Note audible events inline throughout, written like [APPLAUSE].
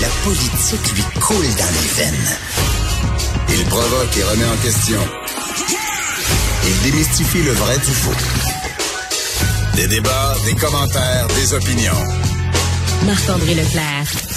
La politique lui coule dans les veines. Il provoque et remet en question. Il démystifie le vrai du faux. Des débats, des commentaires, des opinions. Marc-André Leclerc.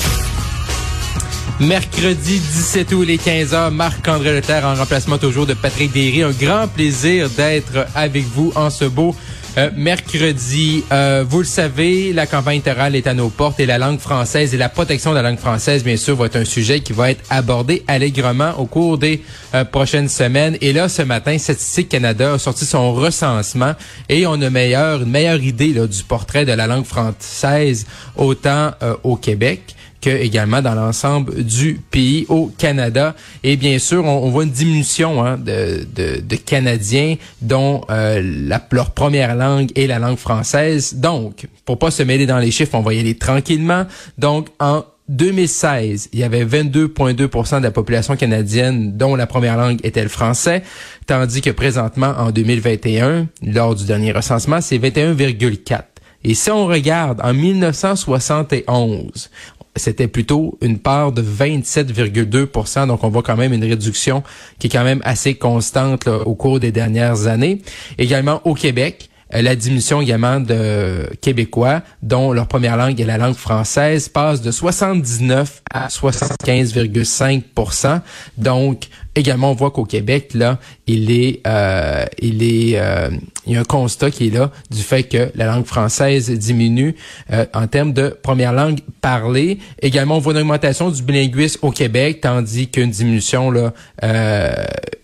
Mercredi 17 août, les 15h, Marc-André Leclerc en remplacement toujours de Patrick Derry. Un grand plaisir d'être avec vous en ce beau euh, mercredi. Euh, vous le savez, la campagne électorale est à nos portes et la langue française et la protection de la langue française, bien sûr, va être un sujet qui va être abordé allègrement au cours des euh, prochaines semaines. Et là, ce matin, Statistique Canada a sorti son recensement et on a meilleur, une meilleure idée là, du portrait de la langue française autant au Québec que également dans l'ensemble du pays au Canada. Et bien sûr, on, voit une diminution hein, de, de, de, Canadiens dont euh, la, leur première langue est la langue française. Donc, pour pas se mêler dans les chiffres, on va y aller tranquillement. Donc, en 2016, il y avait 22,2 de la population canadienne dont la première langue était le français, tandis que présentement, en 2021, lors du dernier recensement, c'est 21,4. Et si on regarde en 1971, c'était plutôt une part de 27,2% Donc, on voit quand même une réduction qui est quand même assez constante au cours des dernières années. Également au Québec, euh, la diminution également de Québécois dont leur première langue est la langue française passe de 79 à 75,5% Donc, également, on voit qu'au Québec, là, il est, euh, il est, euh, il y a un constat qui est là du fait que la langue française diminue euh, en termes de première langue parlée. Également, on voit une augmentation du bilinguisme au Québec, tandis qu'une diminution là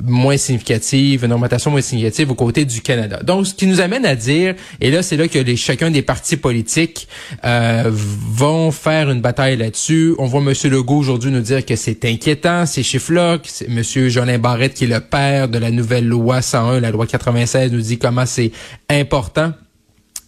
moins significative, une augmentation moins significative au côté du Canada. Donc, ce qui nous amène à dire, et là, c'est là que les, chacun des partis politiques vont faire une bataille là-dessus. On voit M. Legault aujourd'hui nous dire que c'est inquiétant ces chiffres-là, M. Jolin Barrette, qui est le père de la nouvelle loi 101, la loi 96, nous dit comment c'est important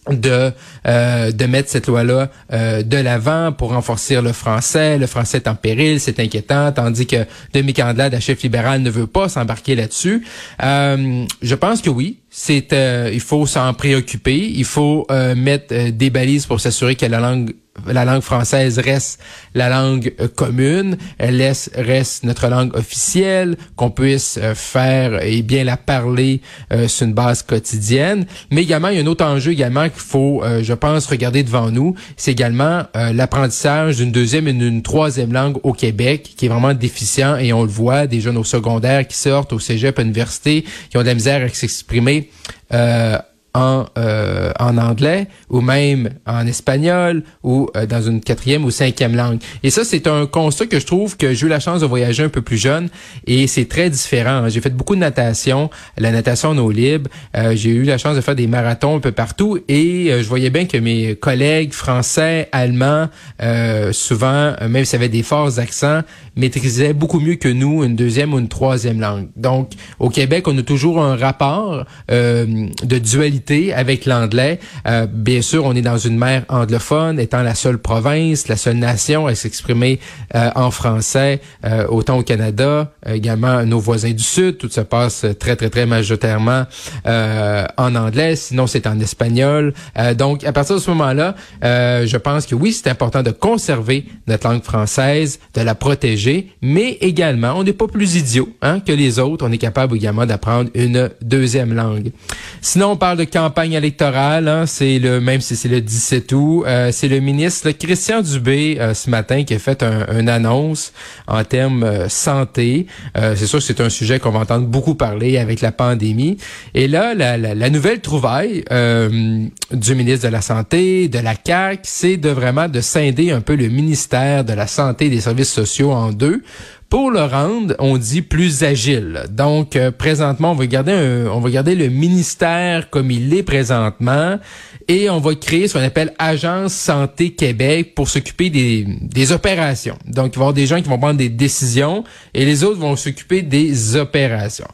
de euh, de mettre cette loi-là euh, de l'avant pour renforcer le français. Le français est en péril, c'est inquiétant, tandis que Demi Candelade, la chef libérale, ne veut pas s'embarquer là-dessus. Euh, je pense que oui, c'est il faut s'en préoccuper, il faut mettre des balises pour s'assurer que la langue la langue française reste la langue euh, commune, elle laisse, reste notre langue officielle, qu'on puisse euh, faire et bien la parler euh, sur une base quotidienne. Mais également, il y a un autre enjeu également qu'il faut, je pense, regarder devant nous, c'est également l'apprentissage d'une deuxième et d'une troisième langue au Québec, qui est vraiment déficient. Et on le voit, des jeunes au secondaire qui sortent au cégep, à l'université, qui ont de la misère à s'exprimer en, euh, en anglais ou même en espagnol ou euh, dans une quatrième ou cinquième langue. Et ça, c'est un constat que je trouve que j'ai eu la chance de voyager un peu plus jeune et c'est très différent. J'ai fait beaucoup de natation, la natation en eau libre. Euh, j'ai eu la chance de faire des marathons un peu partout et je voyais bien que mes collègues français, allemands, souvent, même s'il y avait des forts accents, maîtrisaient beaucoup mieux que nous une deuxième ou une troisième langue. Donc, au Québec, on a toujours un rapport de dualité avec l'anglais. Euh, bien sûr, on est dans une mer anglophone, étant la seule province, la seule nation à s'exprimer euh, en français, euh, autant au Canada, également nos voisins du Sud. Tout se passe très, très, très majoritairement en anglais, sinon c'est en espagnol. donc, à partir de ce moment-là, je pense que oui, c'est important de conserver notre langue française, de la protéger, mais également, on n'est pas plus idiot hein, que les autres. On est capable également d'apprendre une deuxième langue. Sinon, on parle de campagne électorale, hein, c'est le même si c'est le 17 août, euh, c'est le ministre Christian Dubé euh, ce matin qui a fait un, une annonce en termes euh, santé. c'est sûr que c'est un sujet qu'on va entendre beaucoup parler avec la pandémie. Et là, la, la, la nouvelle trouvaille du ministre de la Santé, de la CAC, c'est de vraiment de scinder un peu le ministère de la Santé et des Services sociaux en deux pour le rendre, on dit plus agile. Donc euh, présentement, on va garder on va garder le ministère comme il est présentement et on va créer ce qu'on appelle Agence Santé Québec pour s'occuper des, des opérations. Donc il va y avoir des gens qui vont prendre des décisions et les autres vont s'occuper des opérations.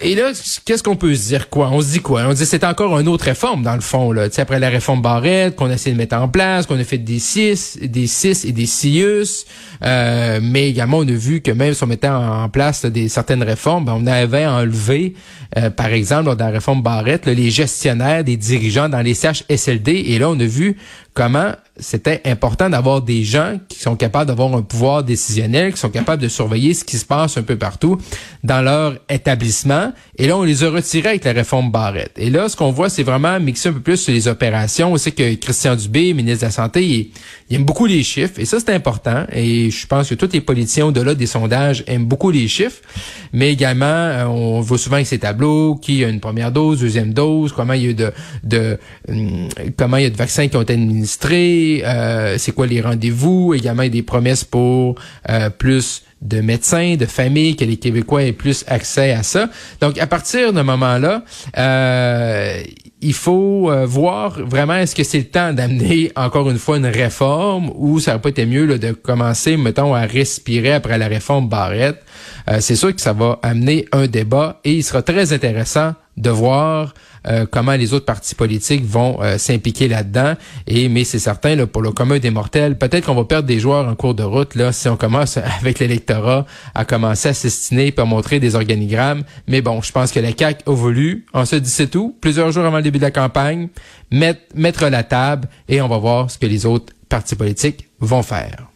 Et là, qu'est-ce qu'on peut se dire quoi? On se dit quoi? On se dit c'est encore une autre réforme, dans le fond, là. sais, après la réforme Barrette, qu'on a essayé de mettre en place, qu'on a fait des six, des six et des CIUS, euh, mais également on a vu que même si on mettait en place des certaines réformes, ben, on avait enlevé, euh, par exemple, dans la réforme Barrette, les gestionnaires des dirigeants dans les CHSLD, et là, on a vu comment c'était important d'avoir des gens qui sont capables d'avoir un pouvoir décisionnel, qui sont capables de surveiller ce qui se passe un peu partout dans leur établissement. Et là, on les a retirés avec la réforme Barrette. Et là, ce qu'on voit, c'est vraiment mixer un peu plus sur les opérations. On sait que Christian Dubé, ministre de la Santé, il, aime beaucoup les chiffres. Et ça, c'est important. Et je pense que tous les politiciens au-delà des sondages aiment beaucoup les chiffres. Mais également, euh, on voit souvent avec ces tableaux qui a une première dose, deuxième dose, comment il y a de, de hum, comment il y a de vaccins qui ont été administrés, euh, c'est quoi les rendez-vous, également des promesses pour euh, plus de médecins, de familles, que les Québécois aient plus accès à ça. Donc, à partir de moment-là, euh, il faut voir vraiment est-ce que c'est le temps d'amener encore une fois une réforme ou ça aurait pas été mieux de commencer, mettons, à respirer après la réforme Barrette. c'est sûr que ça va amener un débat et il sera très intéressant de voir euh, comment les autres partis politiques vont euh, s'impliquer là-dedans. Et mais c'est certain, là, pour le commun des mortels, peut-être qu'on va perdre des joueurs en cours de route là si on commence [LAUGHS] avec l'électorat à commencer à s'estiner à montrer des organigrammes. Mais bon, je pense que la CAC a voulu, en ce 17 août, plusieurs jours avant le début de la campagne, mettre la table et on va voir ce que les autres partis politiques vont faire.